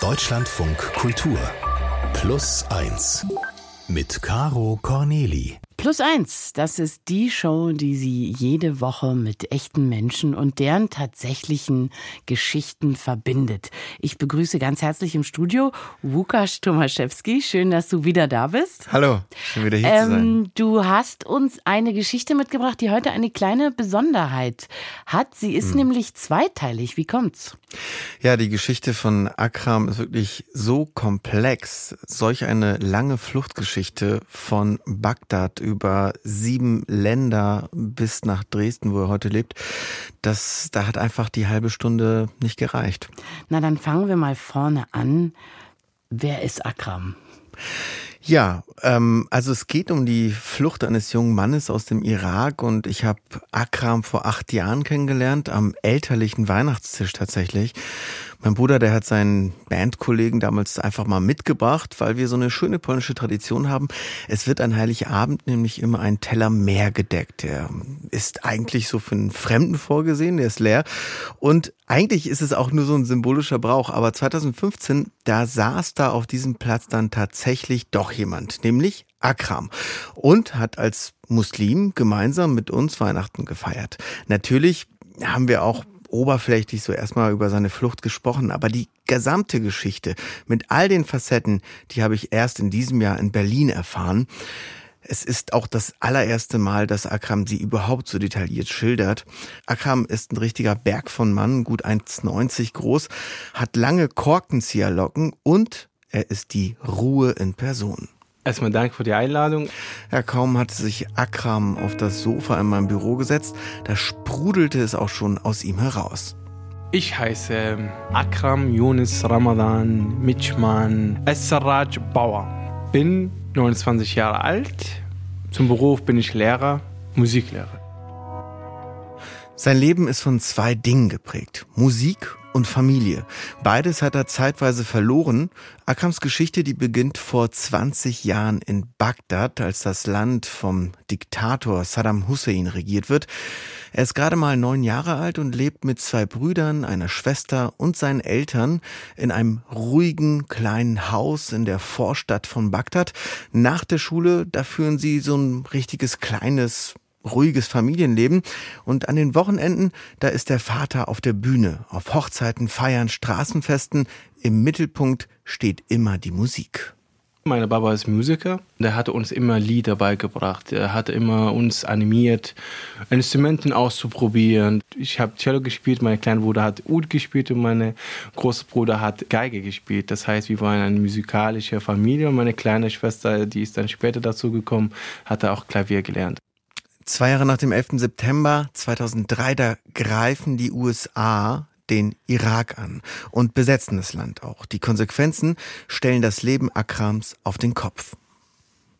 Deutschlandfunk Kultur Plus 1 mit Caro Corneli. Plus eins, das ist die Show, die Sie jede Woche mit echten Menschen und deren tatsächlichen Geschichten verbindet. Ich begrüße ganz herzlich im Studio Łukasz Tomaszewski. Schön, dass du wieder da bist. Hallo, schön wieder hier ähm, zu sein. Du hast uns eine Geschichte mitgebracht, die heute eine kleine Besonderheit hat. Sie ist hm. nämlich zweiteilig. Wie kommt's? Ja, die Geschichte von Akram ist wirklich so komplex. Solch eine lange Fluchtgeschichte von Bagdad über sieben Länder bis nach Dresden, wo er heute lebt, das, da hat einfach die halbe Stunde nicht gereicht. Na, dann fangen wir mal vorne an. Wer ist Akram? Ja, ähm, also es geht um die Flucht eines jungen Mannes aus dem Irak und ich habe Akram vor acht Jahren kennengelernt, am elterlichen Weihnachtstisch tatsächlich. Mein Bruder, der hat seinen Bandkollegen damals einfach mal mitgebracht, weil wir so eine schöne polnische Tradition haben. Es wird an Heiligabend nämlich immer ein Teller mehr gedeckt. Der ist eigentlich so für einen Fremden vorgesehen, der ist leer. Und eigentlich ist es auch nur so ein symbolischer Brauch. Aber 2015, da saß da auf diesem Platz dann tatsächlich doch jemand, nämlich Akram und hat als Muslim gemeinsam mit uns Weihnachten gefeiert. Natürlich haben wir auch oberflächlich so erstmal über seine Flucht gesprochen, aber die gesamte Geschichte mit all den Facetten, die habe ich erst in diesem Jahr in Berlin erfahren. Es ist auch das allererste Mal, dass Akram sie überhaupt so detailliert schildert. Akram ist ein richtiger Berg von Mann, gut 1,90 groß, hat lange Korkenzieherlocken und er ist die Ruhe in Person. Erstmal Dank für die Einladung. Ja, kaum hatte sich Akram auf das Sofa in meinem Büro gesetzt, da sprudelte es auch schon aus ihm heraus. Ich heiße ähm, Akram Yunus Ramadan Mitschmann Essaraj Bauer. Bin 29 Jahre alt. Zum Beruf bin ich Lehrer, Musiklehrer. Sein Leben ist von zwei Dingen geprägt. Musik und Familie. Beides hat er zeitweise verloren. Akrams Geschichte, die beginnt vor 20 Jahren in Bagdad, als das Land vom Diktator Saddam Hussein regiert wird. Er ist gerade mal neun Jahre alt und lebt mit zwei Brüdern, einer Schwester und seinen Eltern in einem ruhigen kleinen Haus in der Vorstadt von Bagdad. Nach der Schule, da führen sie so ein richtiges kleines ruhiges Familienleben. Und an den Wochenenden, da ist der Vater auf der Bühne, auf Hochzeiten, Feiern, Straßenfesten. Im Mittelpunkt steht immer die Musik. Mein Papa ist Musiker. Der hatte uns immer Lieder beigebracht. Er hatte immer uns animiert, Instrumenten auszuprobieren. Ich habe Cello gespielt, mein kleiner Bruder hat Ud gespielt und mein großer Bruder hat Geige gespielt. Das heißt, wir waren eine musikalische Familie und meine kleine Schwester, die ist dann später dazu gekommen, hatte auch Klavier gelernt. Zwei Jahre nach dem 11. September 2003, da greifen die USA den Irak an und besetzen das Land auch. Die Konsequenzen stellen das Leben Akrams auf den Kopf.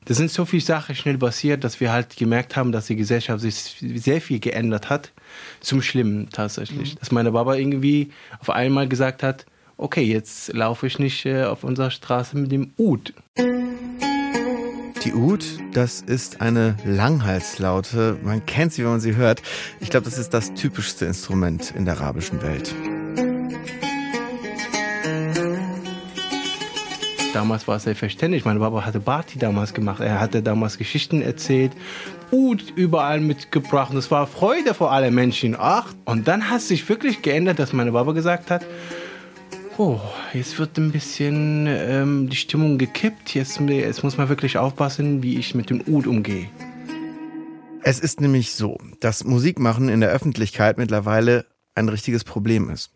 Das sind so viele Sachen schnell passiert, dass wir halt gemerkt haben, dass die Gesellschaft sich sehr viel geändert hat. Zum Schlimmen tatsächlich. Mhm. Dass meine Baba irgendwie auf einmal gesagt hat, okay, jetzt laufe ich nicht äh, auf unserer Straße mit dem Ud. Die Ud, das ist eine Langhalslaute. Man kennt sie, wenn man sie hört. Ich glaube, das ist das typischste Instrument in der arabischen Welt. Damals war es selbstverständlich. Mein Papa hatte Barti damals gemacht. Er hatte damals Geschichten erzählt, Ud überall mitgebracht. Das war Freude vor allen Menschen. Ach, und dann hat es sich wirklich geändert, dass meine Papa gesagt hat, oh, jetzt wird ein bisschen ähm, die Stimmung gekippt. Jetzt, jetzt muss man wirklich aufpassen, wie ich mit dem Ud umgehe. Es ist nämlich so, dass Musikmachen in der Öffentlichkeit mittlerweile ein richtiges Problem ist.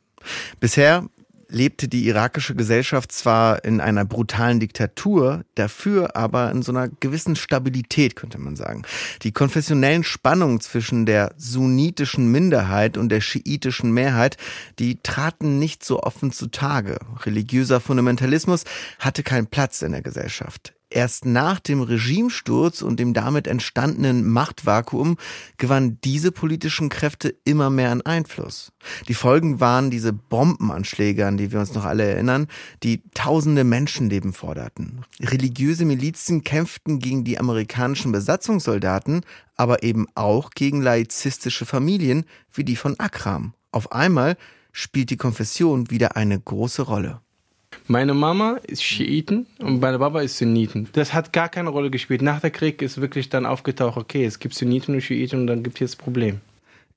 Bisher lebte die irakische Gesellschaft zwar in einer brutalen Diktatur, dafür aber in so einer gewissen Stabilität, könnte man sagen. Die konfessionellen Spannungen zwischen der sunnitischen Minderheit und der schiitischen Mehrheit, die traten nicht so offen zutage. Religiöser Fundamentalismus hatte keinen Platz in der Gesellschaft. Erst nach dem Regimesturz und dem damit entstandenen Machtvakuum gewannen diese politischen Kräfte immer mehr an Einfluss. Die Folgen waren diese Bombenanschläge, an die wir uns noch alle erinnern, die tausende Menschenleben forderten. Religiöse Milizen kämpften gegen die amerikanischen Besatzungssoldaten, aber eben auch gegen laizistische Familien wie die von Akram. Auf einmal spielt die Konfession wieder eine große Rolle. Meine Mama ist Schiiten und meine Papa ist Sunniten. Das hat gar keine Rolle gespielt. Nach der Krieg ist wirklich dann aufgetaucht, okay, es gibt Sunniten und Schiiten und dann gibt es das Problem.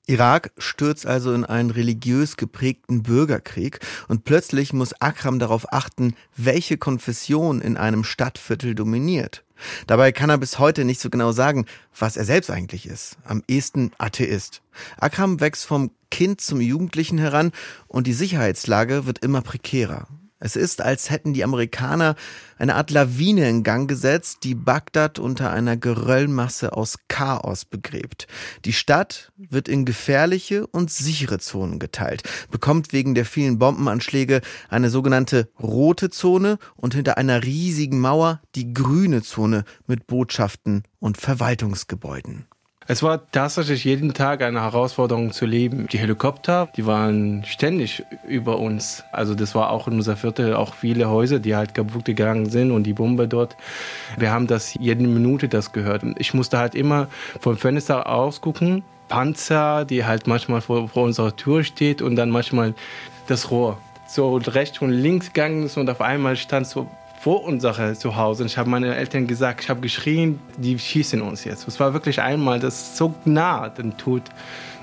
Irak stürzt also in einen religiös geprägten Bürgerkrieg und plötzlich muss Akram darauf achten, welche Konfession in einem Stadtviertel dominiert. Dabei kann er bis heute nicht so genau sagen, was er selbst eigentlich ist. Am ehesten Atheist. Akram wächst vom Kind zum Jugendlichen heran und die Sicherheitslage wird immer prekärer. Es ist, als hätten die Amerikaner eine Art Lawine in Gang gesetzt, die Bagdad unter einer Geröllmasse aus Chaos begräbt. Die Stadt wird in gefährliche und sichere Zonen geteilt, bekommt wegen der vielen Bombenanschläge eine sogenannte rote Zone und hinter einer riesigen Mauer die grüne Zone mit Botschaften und Verwaltungsgebäuden. Es war tatsächlich jeden Tag eine Herausforderung zu leben. Die Helikopter, die waren ständig über uns. Also das war auch in unser Viertel auch viele Häuser, die halt kaputt gegangen sind und die Bombe dort. Wir haben das jede Minute das gehört. Ich musste halt immer vom Fenster ausgucken. Panzer, die halt manchmal vor, vor unserer Tür steht und dann manchmal das Rohr so rechts und links gegangen ist und auf einmal stand so vor unserem Zuhause. Und ich habe meine Eltern gesagt, ich habe geschrien, die schießen uns jetzt. Es war wirklich einmal, das so nah den Tod.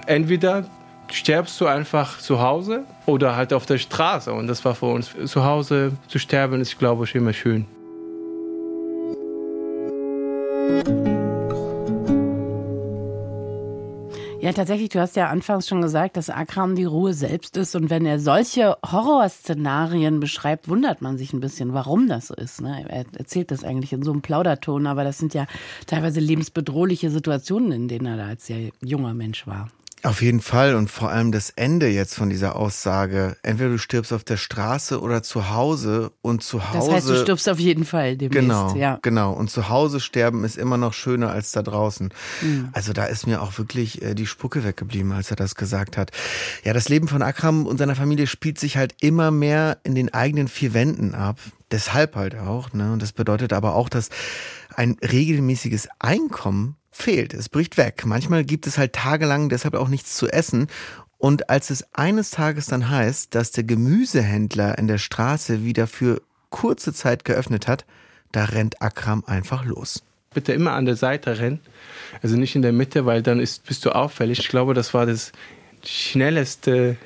Entweder sterbst du einfach zu Hause oder halt auf der Straße. Und das war für uns zu Hause zu sterben, ist, glaube ich, immer schön. Tatsächlich, du hast ja anfangs schon gesagt, dass Akram die Ruhe selbst ist. Und wenn er solche Horrorszenarien beschreibt, wundert man sich ein bisschen, warum das so ist. Ne? Er erzählt das eigentlich in so einem Plauderton, aber das sind ja teilweise lebensbedrohliche Situationen, in denen er da als sehr junger Mensch war. Auf jeden Fall und vor allem das Ende jetzt von dieser Aussage. Entweder du stirbst auf der Straße oder zu Hause und zu Hause. Das heißt, du stirbst auf jeden Fall demnächst. Genau, ja. genau. Und zu Hause sterben ist immer noch schöner als da draußen. Mhm. Also da ist mir auch wirklich äh, die Spucke weggeblieben, als er das gesagt hat. Ja, das Leben von Akram und seiner Familie spielt sich halt immer mehr in den eigenen vier Wänden ab. Deshalb halt auch. Ne? Und das bedeutet aber auch, dass ein regelmäßiges Einkommen fehlt. Es bricht weg. Manchmal gibt es halt tagelang deshalb auch nichts zu essen. Und als es eines Tages dann heißt, dass der Gemüsehändler in der Straße wieder für kurze Zeit geöffnet hat, da rennt Akram einfach los. Bitte immer an der Seite rennen, also nicht in der Mitte, weil dann ist, bist du auffällig. Ich glaube, das war das schnellste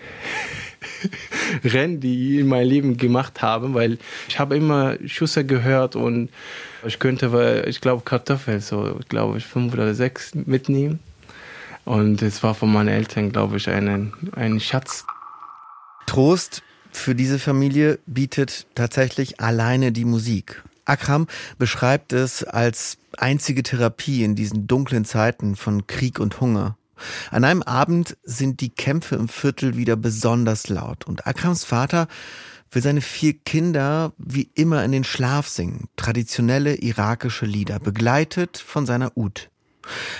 Rennen, die ich in meinem Leben gemacht habe, weil ich habe immer Schüsse gehört und ich könnte, ich glaube, Kartoffeln, so glaube ich, fünf oder sechs mitnehmen. Und es war von meinen Eltern, glaube ich, ein, ein Schatz. Trost für diese Familie bietet tatsächlich alleine die Musik. Akram beschreibt es als einzige Therapie in diesen dunklen Zeiten von Krieg und Hunger. An einem Abend sind die Kämpfe im Viertel wieder besonders laut und Akrams Vater will seine vier Kinder wie immer in den Schlaf singen, traditionelle irakische Lieder, begleitet von seiner Ud.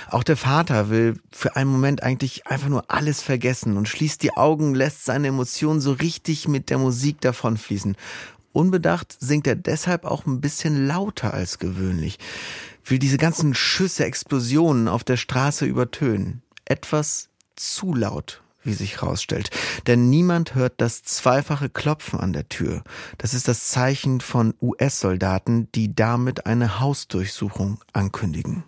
Auch der Vater will für einen Moment eigentlich einfach nur alles vergessen und schließt die Augen, lässt seine Emotionen so richtig mit der Musik davonfließen. Unbedacht singt er deshalb auch ein bisschen lauter als gewöhnlich, will diese ganzen Schüsse, Explosionen auf der Straße übertönen etwas zu laut, wie sich herausstellt. Denn niemand hört das zweifache Klopfen an der Tür. Das ist das Zeichen von US-Soldaten, die damit eine Hausdurchsuchung ankündigen.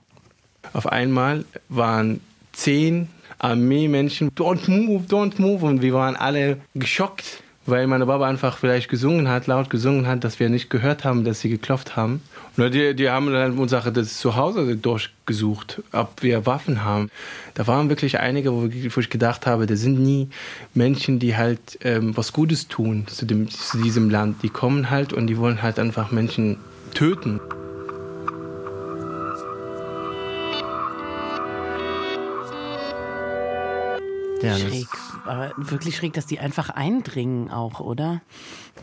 Auf einmal waren zehn Armeemenschen, don't move, don't move. Und wir waren alle geschockt, weil meine Baba einfach vielleicht gesungen hat, laut gesungen hat, dass wir nicht gehört haben, dass sie geklopft haben. Die, die haben dann unsere das Zuhause durchgesucht, ob wir Waffen haben. Da waren wirklich einige, wo ich gedacht habe, das sind nie Menschen, die halt ähm, was Gutes tun zu, dem, zu diesem Land. Die kommen halt und die wollen halt einfach Menschen töten. Ja, schräg. Aber wirklich schräg, dass die einfach eindringen auch, oder?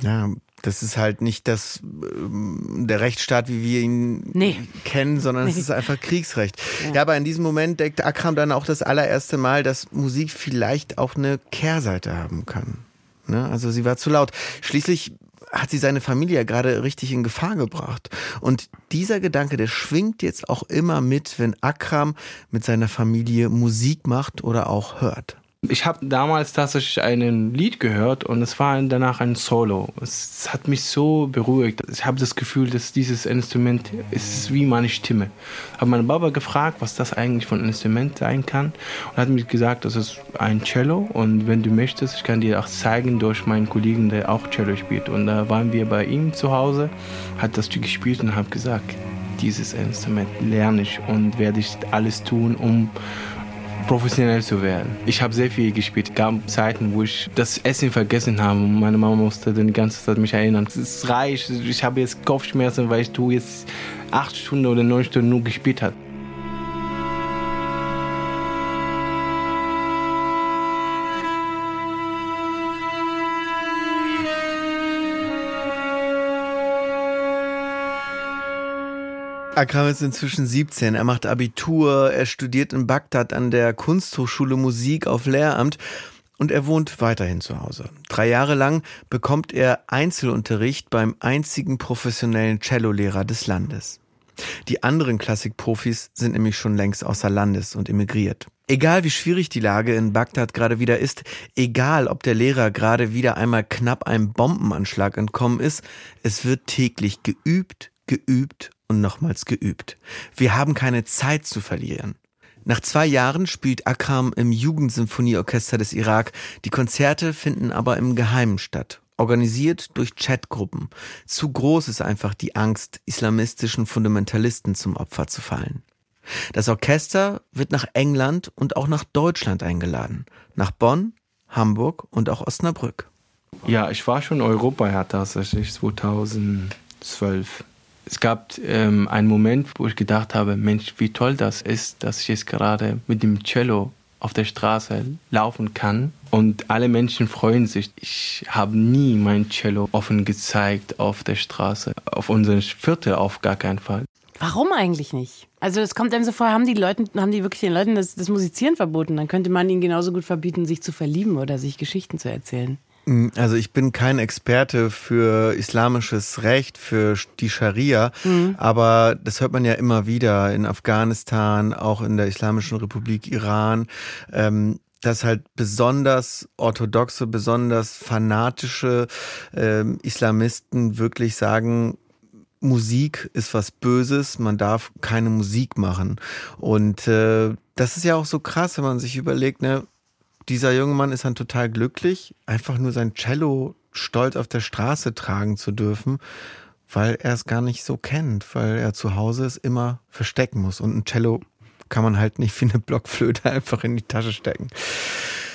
Ja, das ist halt nicht das, ähm, der Rechtsstaat, wie wir ihn nee. kennen, sondern nee. es ist einfach Kriegsrecht. Ja. ja. aber in diesem Moment deckt Akram dann auch das allererste Mal, dass Musik vielleicht auch eine Kehrseite haben kann. Ne? Also sie war zu laut. Schließlich hat sie seine Familie ja gerade richtig in Gefahr gebracht. Und dieser Gedanke, der schwingt jetzt auch immer mit, wenn Akram mit seiner Familie Musik macht oder auch hört. Ich habe damals tatsächlich ein Lied gehört und es war danach ein Solo. Es hat mich so beruhigt. Ich habe das Gefühl, dass dieses Instrument ist wie meine Stimme. Ich habe meinen Baba gefragt, was das eigentlich für ein Instrument sein kann und hat mir gesagt, das ist ein Cello und wenn du möchtest, ich kann dir auch zeigen durch meinen Kollegen, der auch Cello spielt. Und da waren wir bei ihm zu Hause, hat das Stück gespielt und habe gesagt, dieses Instrument lerne ich und werde ich alles tun, um professionell zu werden. Ich habe sehr viel gespielt. Es gab Zeiten, wo ich das Essen vergessen habe meine Mama musste dann die ganze Zeit mich erinnern. Es ist reich, ich habe jetzt Kopfschmerzen, weil ich du jetzt acht Stunden oder neun Stunden nur gespielt habe. Akram ist inzwischen 17. Er macht Abitur, er studiert in Bagdad an der Kunsthochschule Musik auf Lehramt und er wohnt weiterhin zu Hause. Drei Jahre lang bekommt er Einzelunterricht beim einzigen professionellen Cellolehrer des Landes. Die anderen Klassikprofis sind nämlich schon längst außer Landes und emigriert. Egal wie schwierig die Lage in Bagdad gerade wieder ist, egal ob der Lehrer gerade wieder einmal knapp einem Bombenanschlag entkommen ist, es wird täglich geübt, geübt und nochmals geübt. Wir haben keine Zeit zu verlieren. Nach zwei Jahren spielt Akram im Jugendsymphonieorchester des Irak. Die Konzerte finden aber im Geheimen statt, organisiert durch Chatgruppen. Zu groß ist einfach die Angst, islamistischen Fundamentalisten zum Opfer zu fallen. Das Orchester wird nach England und auch nach Deutschland eingeladen, nach Bonn, Hamburg und auch Osnabrück. Ja, ich war schon Europa tatsächlich 2012 es gab ähm, einen Moment, wo ich gedacht habe, Mensch, wie toll das ist, dass ich jetzt gerade mit dem Cello auf der Straße laufen kann und alle Menschen freuen sich. Ich habe nie mein Cello offen gezeigt auf der Straße, auf unserem Viertel auf gar keinen Fall. Warum eigentlich nicht? Also es kommt einem so vor, haben die Leute, haben die wirklich den Leuten das, das Musizieren verboten? Dann könnte man ihnen genauso gut verbieten, sich zu verlieben oder sich Geschichten zu erzählen. Mm, also ich bin kein Experte für islamisches Recht, für die Scharia, mhm. aber das hört man ja immer wieder in Afghanistan, auch in der Islamischen Republik Iran. Ähm, dass halt besonders orthodoxe, besonders fanatische ähm, Islamisten wirklich sagen, Musik ist was Böses, man darf keine Musik machen. Und äh, das ist ja auch so krass, wenn man sich überlegt, ne, dieser junge Mann ist dann total glücklich, einfach nur sein Cello stolz auf der Straße tragen zu dürfen, weil er es gar nicht so kennt, weil er zu Hause es immer verstecken muss. Und ein Cello kann man halt nicht wie eine Blockflöte einfach in die Tasche stecken.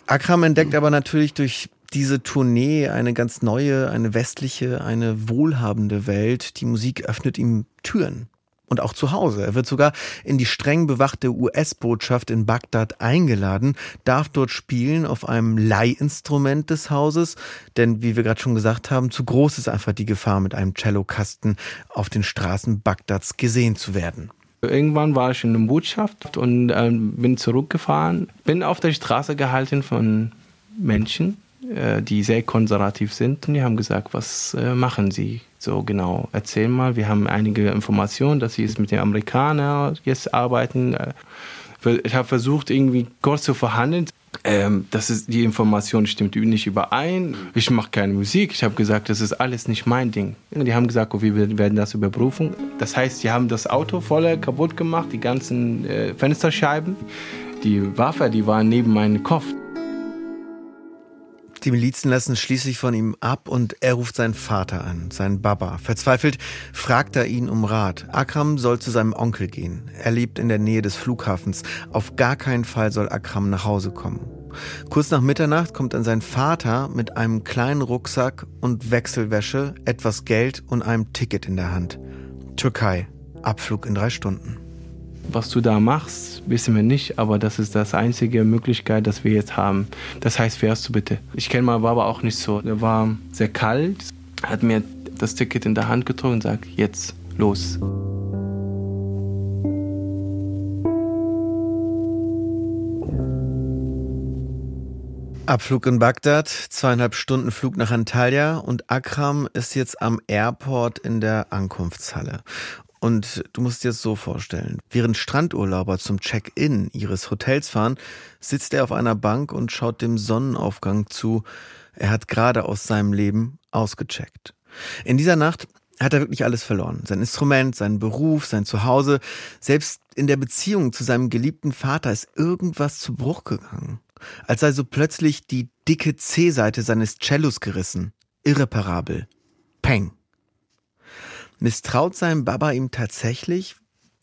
Akram entdeckt aber natürlich durch diese Tournee eine ganz neue, eine westliche, eine wohlhabende Welt. Die Musik öffnet ihm Türen und auch zu Hause. Er wird sogar in die streng bewachte US-Botschaft in Bagdad eingeladen, darf dort spielen auf einem Leihinstrument des Hauses, denn wie wir gerade schon gesagt haben, zu groß ist einfach die Gefahr, mit einem Cellokasten auf den Straßen Bagdads gesehen zu werden. Irgendwann war ich in der Botschaft und äh, bin zurückgefahren, bin auf der Straße gehalten von Menschen, die sehr konservativ sind und die haben gesagt, was äh, machen sie? So genau, erzähl mal, wir haben einige Informationen, dass sie jetzt mit den Amerikanern jetzt arbeiten. Äh, ich habe versucht, irgendwie kurz zu verhandeln. Ähm, das ist, die Information stimmt nicht überein. Ich mache keine Musik. Ich habe gesagt, das ist alles nicht mein Ding. Die haben gesagt, oh, wir werden das überprüfen. Das heißt, sie haben das Auto voll kaputt gemacht, die ganzen äh, Fensterscheiben. Die Waffe, die war neben meinem Kopf. Die Milizen lassen schließlich von ihm ab und er ruft seinen Vater an, seinen Baba. Verzweifelt fragt er ihn um Rat. Akram soll zu seinem Onkel gehen. Er lebt in der Nähe des Flughafens. Auf gar keinen Fall soll Akram nach Hause kommen. Kurz nach Mitternacht kommt dann sein Vater mit einem kleinen Rucksack und Wechselwäsche, etwas Geld und einem Ticket in der Hand. Türkei. Abflug in drei Stunden. Was du da machst, wissen wir nicht, aber das ist das einzige Möglichkeit, dass wir jetzt haben. Das heißt, fährst du bitte. Ich kenne meinen Baba auch nicht so. Er war sehr kalt, hat mir das Ticket in der Hand gedrückt und sagt, jetzt los. Abflug in Bagdad, zweieinhalb Stunden Flug nach Antalya und Akram ist jetzt am Airport in der Ankunftshalle. Und du musst dir das so vorstellen. Während Strandurlauber zum Check-in ihres Hotels fahren, sitzt er auf einer Bank und schaut dem Sonnenaufgang zu. Er hat gerade aus seinem Leben ausgecheckt. In dieser Nacht hat er wirklich alles verloren. Sein Instrument, seinen Beruf, sein Zuhause. Selbst in der Beziehung zu seinem geliebten Vater ist irgendwas zu Bruch gegangen. Als sei so plötzlich die dicke C-Seite seines Cellos gerissen. Irreparabel. Peng. Misstraut sein Baba ihm tatsächlich?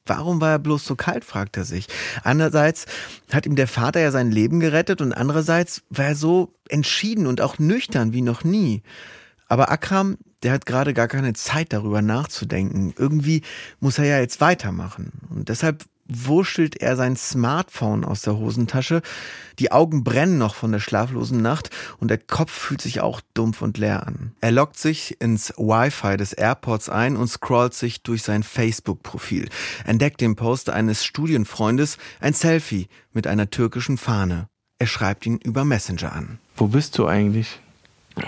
Warum war er bloß so kalt, fragt er sich. Einerseits hat ihm der Vater ja sein Leben gerettet und andererseits war er so entschieden und auch nüchtern wie noch nie. Aber Akram, der hat gerade gar keine Zeit darüber nachzudenken. Irgendwie muss er ja jetzt weitermachen. Und deshalb wurschtelt er sein Smartphone aus der Hosentasche. Die Augen brennen noch von der schlaflosen Nacht und der Kopf fühlt sich auch dumpf und leer an. Er loggt sich ins Wi-Fi des Airports ein und scrollt sich durch sein Facebook-Profil, entdeckt den Post eines Studienfreundes, ein Selfie mit einer türkischen Fahne. Er schreibt ihn über Messenger an. Wo bist du eigentlich?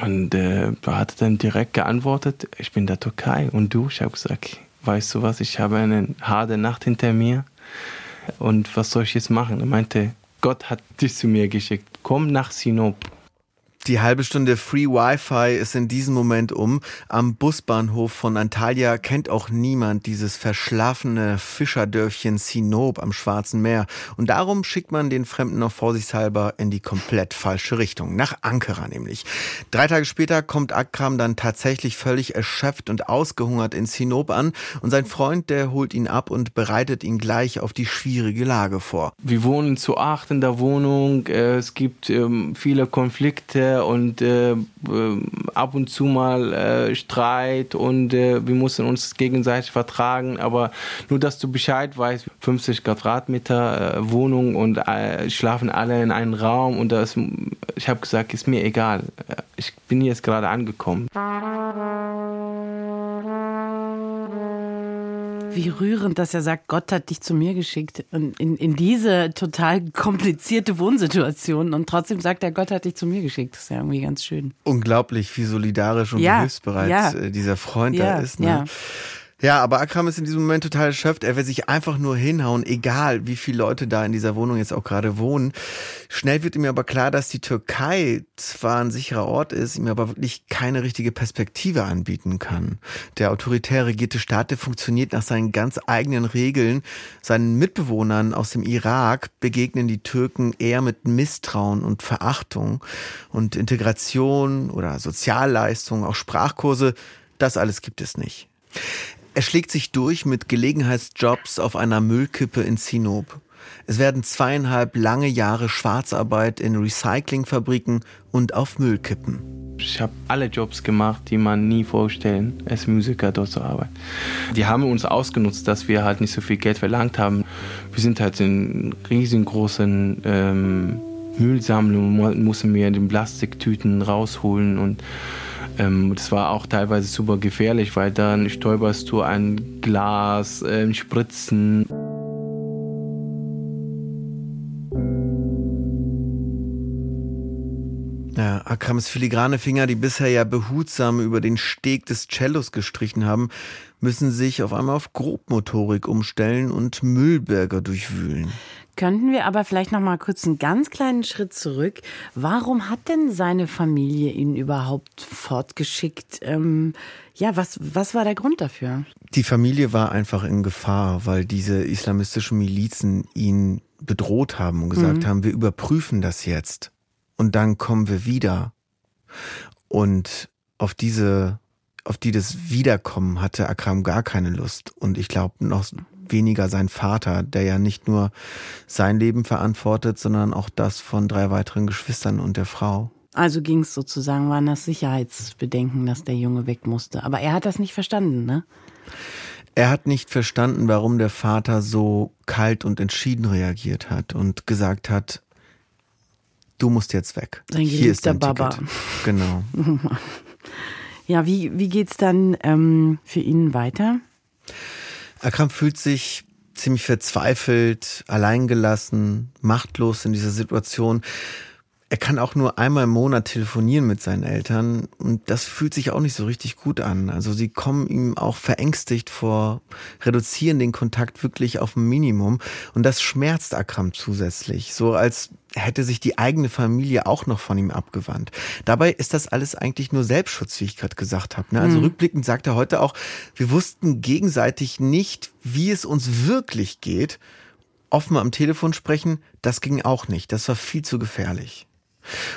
Und äh, er hat dann direkt geantwortet, ich bin der Türkei. Und du? Ich habe gesagt, weißt du was, ich habe eine harte Nacht hinter mir. Und was soll ich jetzt machen? Er meinte, Gott hat dich zu mir geschickt. Komm nach Sinop. Die halbe Stunde Free Wi-Fi ist in diesem Moment um. Am Busbahnhof von Antalya kennt auch niemand dieses verschlafene Fischerdörfchen Sinop am Schwarzen Meer. Und darum schickt man den Fremden noch vorsichtshalber in die komplett falsche Richtung. Nach Ankara nämlich. Drei Tage später kommt Akram dann tatsächlich völlig erschöpft und ausgehungert in Sinop an. Und sein Freund, der holt ihn ab und bereitet ihn gleich auf die schwierige Lage vor. Wir wohnen zu acht in der Wohnung. Es gibt ähm, viele Konflikte und äh, ab und zu mal äh, Streit und äh, wir mussten uns gegenseitig vertragen. Aber nur, dass du Bescheid weißt, 50 Quadratmeter äh, Wohnung und äh, schlafen alle in einem Raum und das, ich habe gesagt, ist mir egal. Ich bin jetzt gerade angekommen. Wie rührend, dass er sagt, Gott hat dich zu mir geschickt in, in, diese total komplizierte Wohnsituation und trotzdem sagt er, Gott hat dich zu mir geschickt. Das ist ja irgendwie ganz schön. Unglaublich, wie solidarisch und ja, hilfsbereit ja. Äh, dieser Freund ja, da ist. Ne? Ja. Aber Akram ist in diesem Moment total erschöpft. Er will sich einfach nur hinhauen, egal wie viele Leute da in dieser Wohnung jetzt auch gerade wohnen. Schnell wird ihm aber klar, dass die Türkei zwar ein sicherer Ort ist, ihm aber wirklich keine richtige Perspektive anbieten kann. Der autoritär regierte Staat, der funktioniert nach seinen ganz eigenen Regeln. Seinen Mitbewohnern aus dem Irak begegnen die Türken eher mit Misstrauen und Verachtung. Und Integration oder Sozialleistungen, auch Sprachkurse, das alles gibt es nicht. Er schlägt sich durch mit Gelegenheitsjobs auf einer Müllkippe in Sinop. Es werden zweieinhalb lange Jahre Schwarzarbeit in Recyclingfabriken und auf Müllkippen. Ich habe alle Jobs gemacht, die man nie vorstellen, als Musiker dort zu arbeiten. Die haben uns ausgenutzt, dass wir halt nicht so viel Geld verlangt haben. Wir sind halt in riesengroßen ähm, Müllsammlungen, mussten wir den Plastiktüten rausholen und ähm, das war auch teilweise super gefährlich, weil dann stolperst du ein Glas, äh, Spritzen. Ja, Akrams filigrane Finger, die bisher ja behutsam über den Steg des Cellos gestrichen haben, müssen sich auf einmal auf Grobmotorik umstellen und Müllberger durchwühlen. Könnten wir aber vielleicht noch mal kurz einen ganz kleinen Schritt zurück. Warum hat denn seine Familie ihn überhaupt fortgeschickt? Ähm, ja, was, was war der Grund dafür? Die Familie war einfach in Gefahr, weil diese islamistischen Milizen ihn bedroht haben und gesagt mhm. haben, wir überprüfen das jetzt und dann kommen wir wieder. Und auf diese, auf die das Wiederkommen hatte Akram gar keine Lust. Und ich glaube noch weniger sein Vater, der ja nicht nur sein Leben verantwortet, sondern auch das von drei weiteren Geschwistern und der Frau. Also ging es sozusagen, waren das Sicherheitsbedenken, dass der Junge weg musste. Aber er hat das nicht verstanden, ne? Er hat nicht verstanden, warum der Vater so kalt und entschieden reagiert hat und gesagt hat, du musst jetzt weg. Sein Hier ist dein Baba. Ticket. Genau. ja, wie, wie geht's dann ähm, für ihn weiter? Akram fühlt sich ziemlich verzweifelt, alleingelassen, machtlos in dieser Situation. Er kann auch nur einmal im Monat telefonieren mit seinen Eltern und das fühlt sich auch nicht so richtig gut an. Also sie kommen ihm auch verängstigt vor, reduzieren den Kontakt wirklich auf ein Minimum und das schmerzt Akram zusätzlich, so als hätte sich die eigene Familie auch noch von ihm abgewandt. Dabei ist das alles eigentlich nur Selbstschutz, wie ich gerade gesagt habe. Ne? Also mhm. rückblickend sagt er heute auch, wir wussten gegenseitig nicht, wie es uns wirklich geht. Offen am Telefon sprechen, das ging auch nicht. Das war viel zu gefährlich.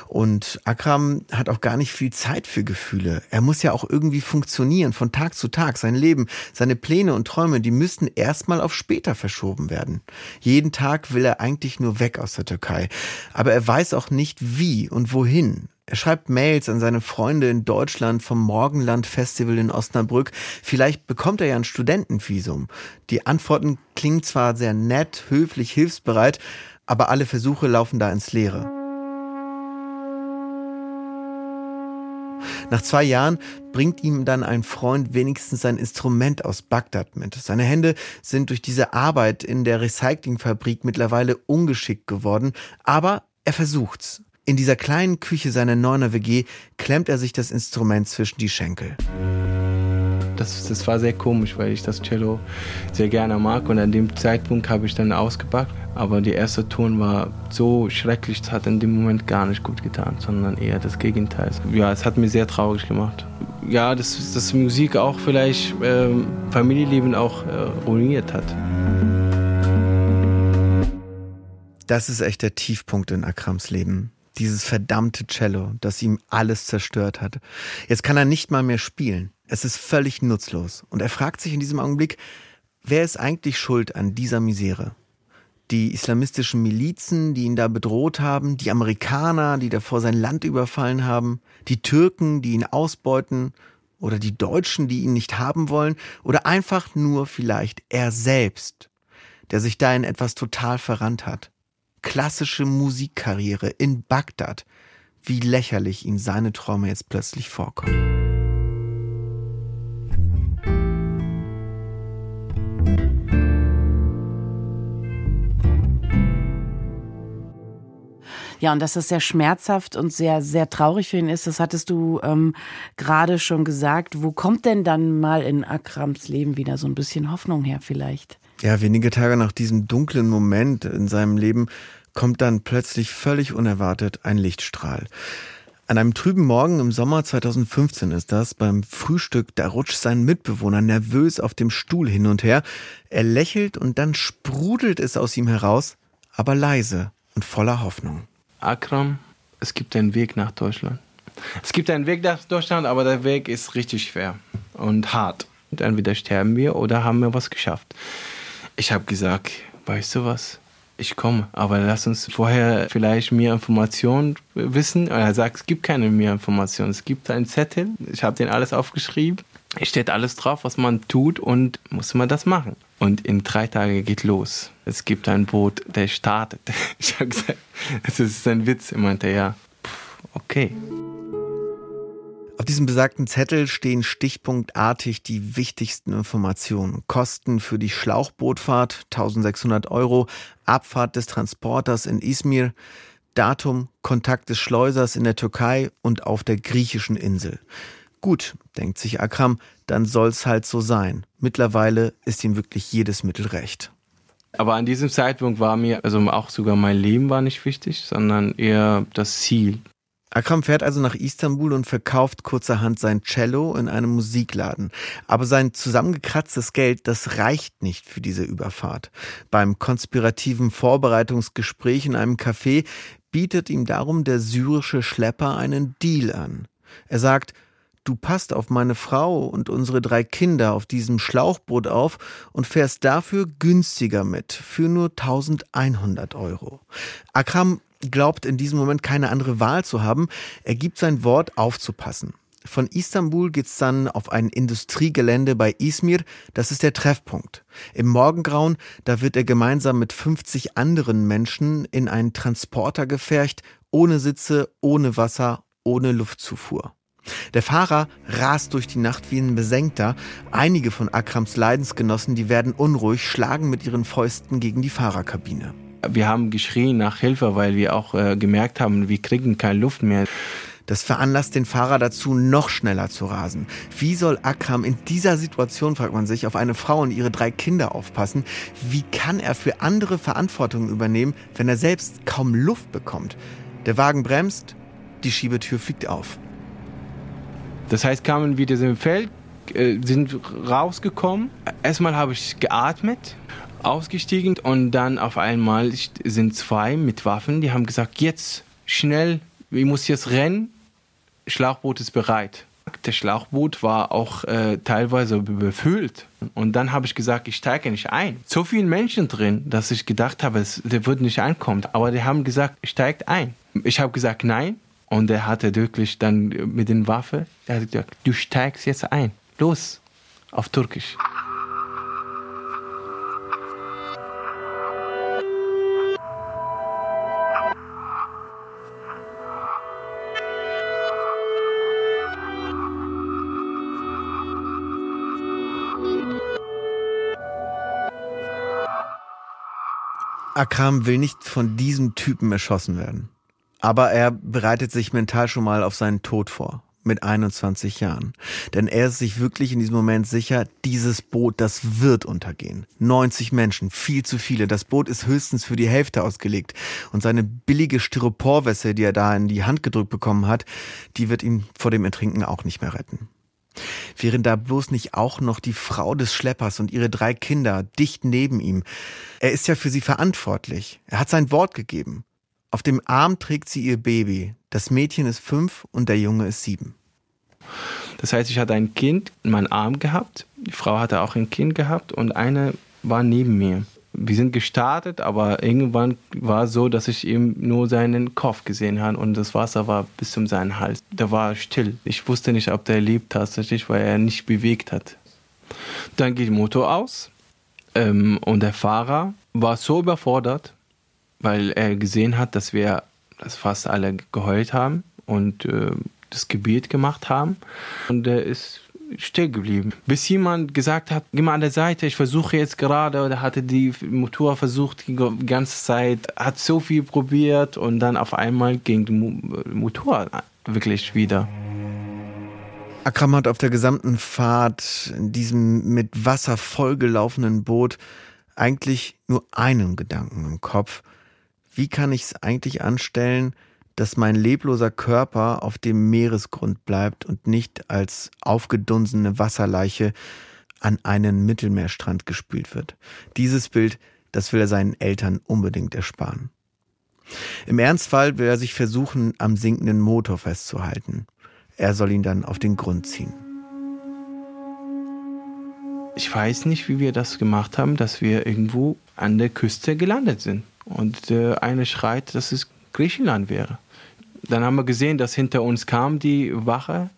Und Akram hat auch gar nicht viel Zeit für Gefühle. Er muss ja auch irgendwie funktionieren von Tag zu Tag. Sein Leben, seine Pläne und Träume, die müssen erstmal auf später verschoben werden. Jeden Tag will er eigentlich nur weg aus der Türkei. Aber er weiß auch nicht wie und wohin. Er schreibt Mails an seine Freunde in Deutschland vom Morgenland Festival in Osnabrück. Vielleicht bekommt er ja ein Studentenvisum. Die Antworten klingen zwar sehr nett, höflich, hilfsbereit, aber alle Versuche laufen da ins Leere. Nach zwei Jahren bringt ihm dann ein Freund wenigstens sein Instrument aus Bagdad mit. Seine Hände sind durch diese Arbeit in der Recyclingfabrik mittlerweile ungeschickt geworden, aber er versucht's. In dieser kleinen Küche seiner Neuner WG klemmt er sich das Instrument zwischen die Schenkel. Das, das war sehr komisch, weil ich das Cello sehr gerne mag und an dem Zeitpunkt habe ich dann ausgepackt. Aber der erste Ton war so schrecklich, es hat in dem Moment gar nicht gut getan, sondern eher das Gegenteil. Ja, es hat mir sehr traurig gemacht. Ja, dass, dass Musik auch vielleicht äh, Familienleben auch äh, ruiniert hat. Das ist echt der Tiefpunkt in Akrams Leben. Dieses verdammte Cello, das ihm alles zerstört hat. Jetzt kann er nicht mal mehr spielen. Es ist völlig nutzlos. Und er fragt sich in diesem Augenblick, wer ist eigentlich schuld an dieser Misere? Die islamistischen Milizen, die ihn da bedroht haben, die Amerikaner, die davor sein Land überfallen haben, die Türken, die ihn ausbeuten, oder die Deutschen, die ihn nicht haben wollen, oder einfach nur vielleicht er selbst, der sich da in etwas total verrannt hat. Klassische Musikkarriere in Bagdad. Wie lächerlich ihm seine Träume jetzt plötzlich vorkommen. Ja, und dass das sehr schmerzhaft und sehr, sehr traurig für ihn ist, das hattest du ähm, gerade schon gesagt. Wo kommt denn dann mal in Akrams Leben wieder so ein bisschen Hoffnung her vielleicht? Ja, wenige Tage nach diesem dunklen Moment in seinem Leben kommt dann plötzlich völlig unerwartet ein Lichtstrahl. An einem trüben Morgen im Sommer 2015 ist das, beim Frühstück, da rutscht sein Mitbewohner nervös auf dem Stuhl hin und her. Er lächelt und dann sprudelt es aus ihm heraus, aber leise und voller Hoffnung. Akram, es gibt einen Weg nach Deutschland. Es gibt einen Weg nach Deutschland, aber der Weg ist richtig schwer und hart. Und entweder sterben wir oder haben wir was geschafft. Ich habe gesagt, weißt du was? Ich komme, aber lass uns vorher vielleicht mehr Informationen wissen. Und er sagt, es gibt keine mehr Informationen. Es gibt einen Zettel. Ich habe den alles aufgeschrieben. Es steht alles drauf, was man tut und muss man das machen. Und in drei Tagen geht los. Es gibt ein Boot, der startet. Ich habe gesagt, es ist ein Witz. Er meinte, ja, okay. Auf diesem besagten Zettel stehen stichpunktartig die wichtigsten Informationen. Kosten für die Schlauchbootfahrt 1600 Euro, Abfahrt des Transporters in Izmir, Datum, Kontakt des Schleusers in der Türkei und auf der griechischen Insel. Gut, denkt sich Akram, dann soll's halt so sein. Mittlerweile ist ihm wirklich jedes Mittel recht. Aber an diesem Zeitpunkt war mir, also auch sogar mein Leben war nicht wichtig, sondern eher das Ziel. Akram fährt also nach Istanbul und verkauft kurzerhand sein Cello in einem Musikladen. Aber sein zusammengekratztes Geld, das reicht nicht für diese Überfahrt. Beim konspirativen Vorbereitungsgespräch in einem Café bietet ihm darum der syrische Schlepper einen Deal an. Er sagt, du passt auf meine Frau und unsere drei Kinder auf diesem Schlauchboot auf und fährst dafür günstiger mit, für nur 1100 Euro. Akram glaubt in diesem Moment keine andere Wahl zu haben. Er gibt sein Wort aufzupassen. Von Istanbul geht's dann auf ein Industriegelände bei Izmir. Das ist der Treffpunkt. Im Morgengrauen, da wird er gemeinsam mit 50 anderen Menschen in einen Transporter gefercht, ohne Sitze, ohne Wasser, ohne Luftzufuhr. Der Fahrer rast durch die Nacht wie ein Besenkter. Einige von Akrams Leidensgenossen, die werden unruhig, schlagen mit ihren Fäusten gegen die Fahrerkabine. Wir haben geschrien nach Hilfe, weil wir auch äh, gemerkt haben, wir kriegen keine Luft mehr. Das veranlasst den Fahrer dazu, noch schneller zu rasen. Wie soll Akram in dieser Situation, fragt man sich, auf eine Frau und ihre drei Kinder aufpassen? Wie kann er für andere Verantwortung übernehmen, wenn er selbst kaum Luft bekommt? Der Wagen bremst, die Schiebetür fliegt auf. Das heißt, kamen wir diesem Feld, äh, sind rausgekommen. Erstmal habe ich geatmet, ausgestiegen und dann auf einmal sind zwei mit Waffen, die haben gesagt, jetzt schnell, ich muss jetzt rennen Schlauchboot ist bereit. Der Schlauchboot war auch äh, teilweise befüllt. Und dann habe ich gesagt, ich steige nicht ein. So viele Menschen drin, dass ich gedacht habe, es, der wird nicht ankommen. Aber die haben gesagt, steigt ein. Ich habe gesagt, nein. Und er hatte wirklich dann mit den Waffen, er hat gesagt, du steigst jetzt ein. Los, auf Türkisch. Akram will nicht von diesem Typen erschossen werden. Aber er bereitet sich mental schon mal auf seinen Tod vor. Mit 21 Jahren. Denn er ist sich wirklich in diesem Moment sicher, dieses Boot, das wird untergehen. 90 Menschen, viel zu viele. Das Boot ist höchstens für die Hälfte ausgelegt. Und seine billige Styroporwässer, die er da in die Hand gedrückt bekommen hat, die wird ihn vor dem Ertrinken auch nicht mehr retten. Wären da bloß nicht auch noch die Frau des Schleppers und ihre drei Kinder dicht neben ihm? Er ist ja für sie verantwortlich. Er hat sein Wort gegeben. Auf dem Arm trägt sie ihr Baby. Das Mädchen ist fünf und der Junge ist sieben. Das heißt, ich hatte ein Kind in meinem Arm gehabt. Die Frau hatte auch ein Kind gehabt und eine war neben mir wir sind gestartet, aber irgendwann war es so, dass ich eben nur seinen Kopf gesehen habe und das Wasser war bis zum seinen Hals. Der war still. Ich wusste nicht, ob der lebt tatsächlich, weil er nicht bewegt hat. Dann geht der Motor aus ähm, und der Fahrer war so überfordert, weil er gesehen hat, dass wir dass fast alle geheult haben und äh, das Gebet gemacht haben. Und er ist still geblieben. Bis jemand gesagt hat, geh mal an der Seite, ich versuche jetzt gerade, oder hatte die Motor versucht die ganze Zeit, hat so viel probiert und dann auf einmal ging der Motor wirklich wieder. Akram hat auf der gesamten Fahrt in diesem mit Wasser vollgelaufenen Boot eigentlich nur einen Gedanken im Kopf. Wie kann ich es eigentlich anstellen, dass mein lebloser Körper auf dem Meeresgrund bleibt und nicht als aufgedunsene Wasserleiche an einen Mittelmeerstrand gespült wird. Dieses Bild, das will er seinen Eltern unbedingt ersparen. Im Ernstfall will er sich versuchen, am sinkenden Motor festzuhalten. Er soll ihn dann auf den Grund ziehen. Ich weiß nicht, wie wir das gemacht haben, dass wir irgendwo an der Küste gelandet sind. Und äh, eine schreit, dass es Griechenland wäre. Dann haben wir gesehen, dass hinter uns kam die Wache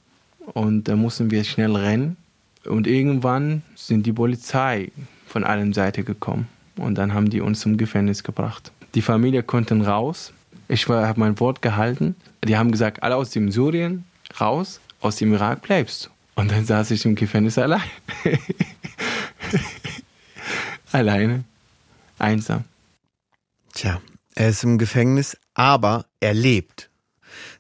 und da mussten wir schnell rennen. Und irgendwann sind die Polizei von allen Seiten gekommen und dann haben die uns zum Gefängnis gebracht. Die Familie konnte raus. Ich habe mein Wort gehalten. Die haben gesagt, alle aus dem Syrien raus, aus dem Irak bleibst du. Und dann saß ich im Gefängnis allein. Alleine. Einsam. Tja, er ist im Gefängnis, aber er lebt.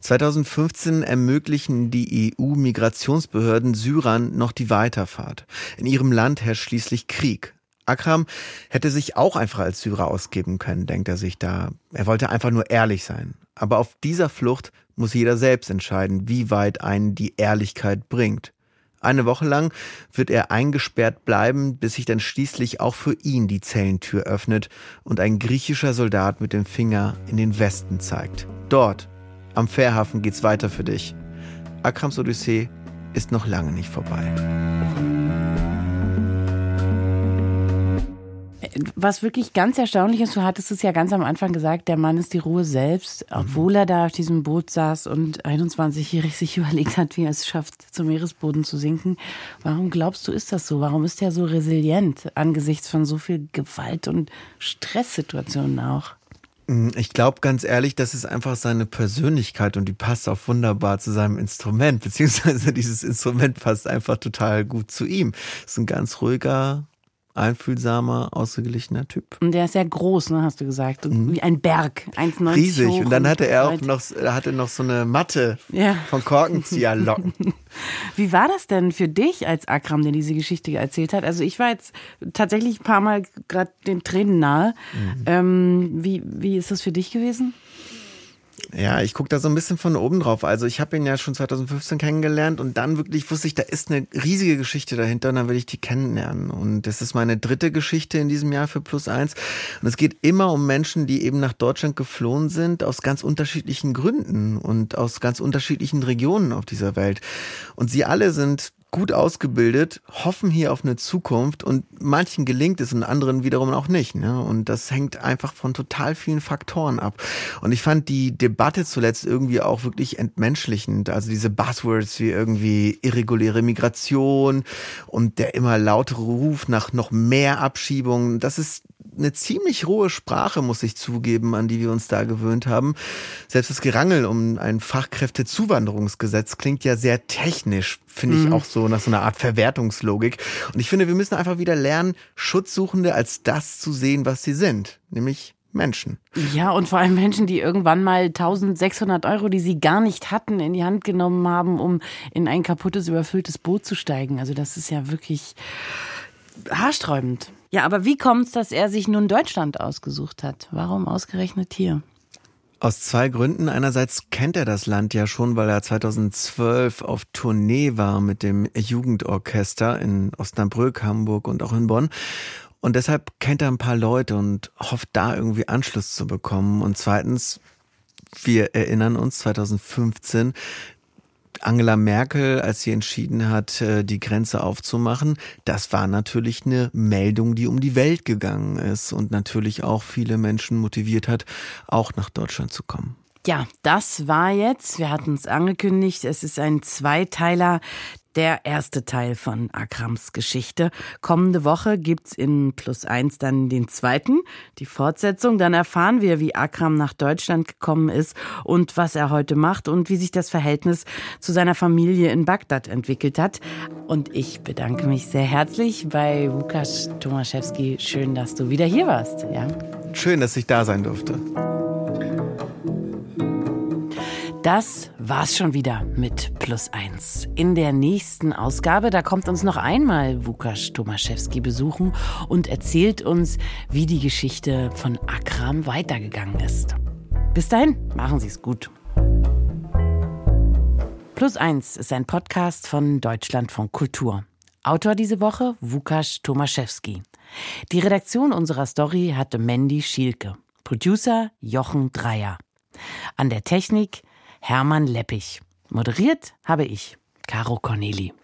2015 ermöglichen die EU-Migrationsbehörden Syrern noch die Weiterfahrt. In ihrem Land herrscht schließlich Krieg. Akram hätte sich auch einfach als Syrer ausgeben können, denkt er sich da. Er wollte einfach nur ehrlich sein. Aber auf dieser Flucht muss jeder selbst entscheiden, wie weit einen die Ehrlichkeit bringt. Eine Woche lang wird er eingesperrt bleiben, bis sich dann schließlich auch für ihn die Zellentür öffnet und ein griechischer Soldat mit dem Finger in den Westen zeigt. Dort am Fährhafen geht's weiter für dich. Akrams Odyssee ist noch lange nicht vorbei. Was wirklich ganz erstaunlich ist, du hattest es ja ganz am Anfang gesagt, der Mann ist die Ruhe selbst, obwohl er da auf diesem Boot saß und 21-jährig sich überlegt hat, wie er es schafft, zum Meeresboden zu sinken. Warum glaubst du, ist das so? Warum ist er so resilient angesichts von so viel Gewalt und Stresssituationen auch? Mm, ich glaube ganz ehrlich, das ist einfach seine Persönlichkeit und die passt auch wunderbar zu seinem Instrument, beziehungsweise dieses Instrument passt einfach total gut zu ihm. Ist ein ganz ruhiger, einfühlsamer, ausgeglichener Typ. Und der ist sehr groß, ne, hast du gesagt. Mhm. Wie ein Berg, 1,90 Riesig. Und dann hatte er auch noch, hatte noch so eine Matte ja. von Korkenzieherlocken. Wie war das denn für dich als Akram, der diese Geschichte erzählt hat? Also ich war jetzt tatsächlich ein paar Mal gerade den Tränen nahe. Mhm. Ähm, wie, wie ist das für dich gewesen? Ja, ich gucke da so ein bisschen von oben drauf. Also ich habe ihn ja schon 2015 kennengelernt und dann wirklich wusste ich, da ist eine riesige Geschichte dahinter und dann will ich die kennenlernen. Und das ist meine dritte Geschichte in diesem Jahr für Plus Eins. Und es geht immer um Menschen, die eben nach Deutschland geflohen sind, aus ganz unterschiedlichen Gründen und aus ganz unterschiedlichen Regionen auf dieser Welt. Und sie alle sind gut ausgebildet, hoffen hier auf eine Zukunft und manchen gelingt es und anderen wiederum auch nicht. Ne? Und das hängt einfach von total vielen Faktoren ab. Und ich fand die Debatte zuletzt irgendwie auch wirklich entmenschlichend. Also diese Buzzwords wie irgendwie irreguläre Migration und der immer lautere Ruf nach noch mehr Abschiebungen. Das ist eine ziemlich rohe Sprache, muss ich zugeben, an die wir uns da gewöhnt haben. Selbst das Gerangel um ein Fachkräftezuwanderungsgesetz klingt ja sehr technisch, finde ich mhm. auch so nach so einer Art Verwertungslogik. Und ich finde, wir müssen einfach wieder lernen, Schutzsuchende als das zu sehen, was sie sind, nämlich Menschen. Ja, und vor allem Menschen, die irgendwann mal 1600 Euro, die sie gar nicht hatten, in die Hand genommen haben, um in ein kaputtes, überfülltes Boot zu steigen. Also das ist ja wirklich haarsträubend. Ja, aber wie kommt es, dass er sich nun Deutschland ausgesucht hat? Warum ausgerechnet hier? Aus zwei Gründen. Einerseits kennt er das Land ja schon, weil er 2012 auf Tournee war mit dem Jugendorchester in Osnabrück, Hamburg und auch in Bonn. Und deshalb kennt er ein paar Leute und hofft da irgendwie Anschluss zu bekommen. Und zweitens, wir erinnern uns, 2015 Angela Merkel, als sie entschieden hat, äh, die Grenze aufzumachen, das war natürlich eine Meldung, die um die Welt gegangen ist und natürlich auch viele Menschen motiviert hat, auch nach Deutschland zu kommen. Ja, das war jetzt, wir hatten es angekündigt, es ist ein Zweiteiler, der erste Teil von Akrams Geschichte. Kommende Woche gibt's in Plus Eins dann den zweiten, die Fortsetzung. Dann erfahren wir, wie Akram nach Deutschland gekommen ist und was er heute macht und wie sich das Verhältnis zu seiner Familie in Bagdad entwickelt hat. Und ich bedanke mich sehr herzlich bei Lukas Tomaszewski. Schön, dass du wieder hier warst. Ja? Schön, dass ich da sein durfte. Das war's schon wieder mit Plus Eins. In der nächsten Ausgabe, da kommt uns noch einmal Wukasz Tomaszewski besuchen und erzählt uns, wie die Geschichte von Akram weitergegangen ist. Bis dahin, machen Sie es gut. Plus Eins ist ein Podcast von Deutschlandfunk Kultur. Autor diese Woche Wukasz Tomaszewski. Die Redaktion unserer Story hatte Mandy Schielke. Producer Jochen Dreier. An der Technik Hermann Leppich. Moderiert habe ich, Caro Corneli.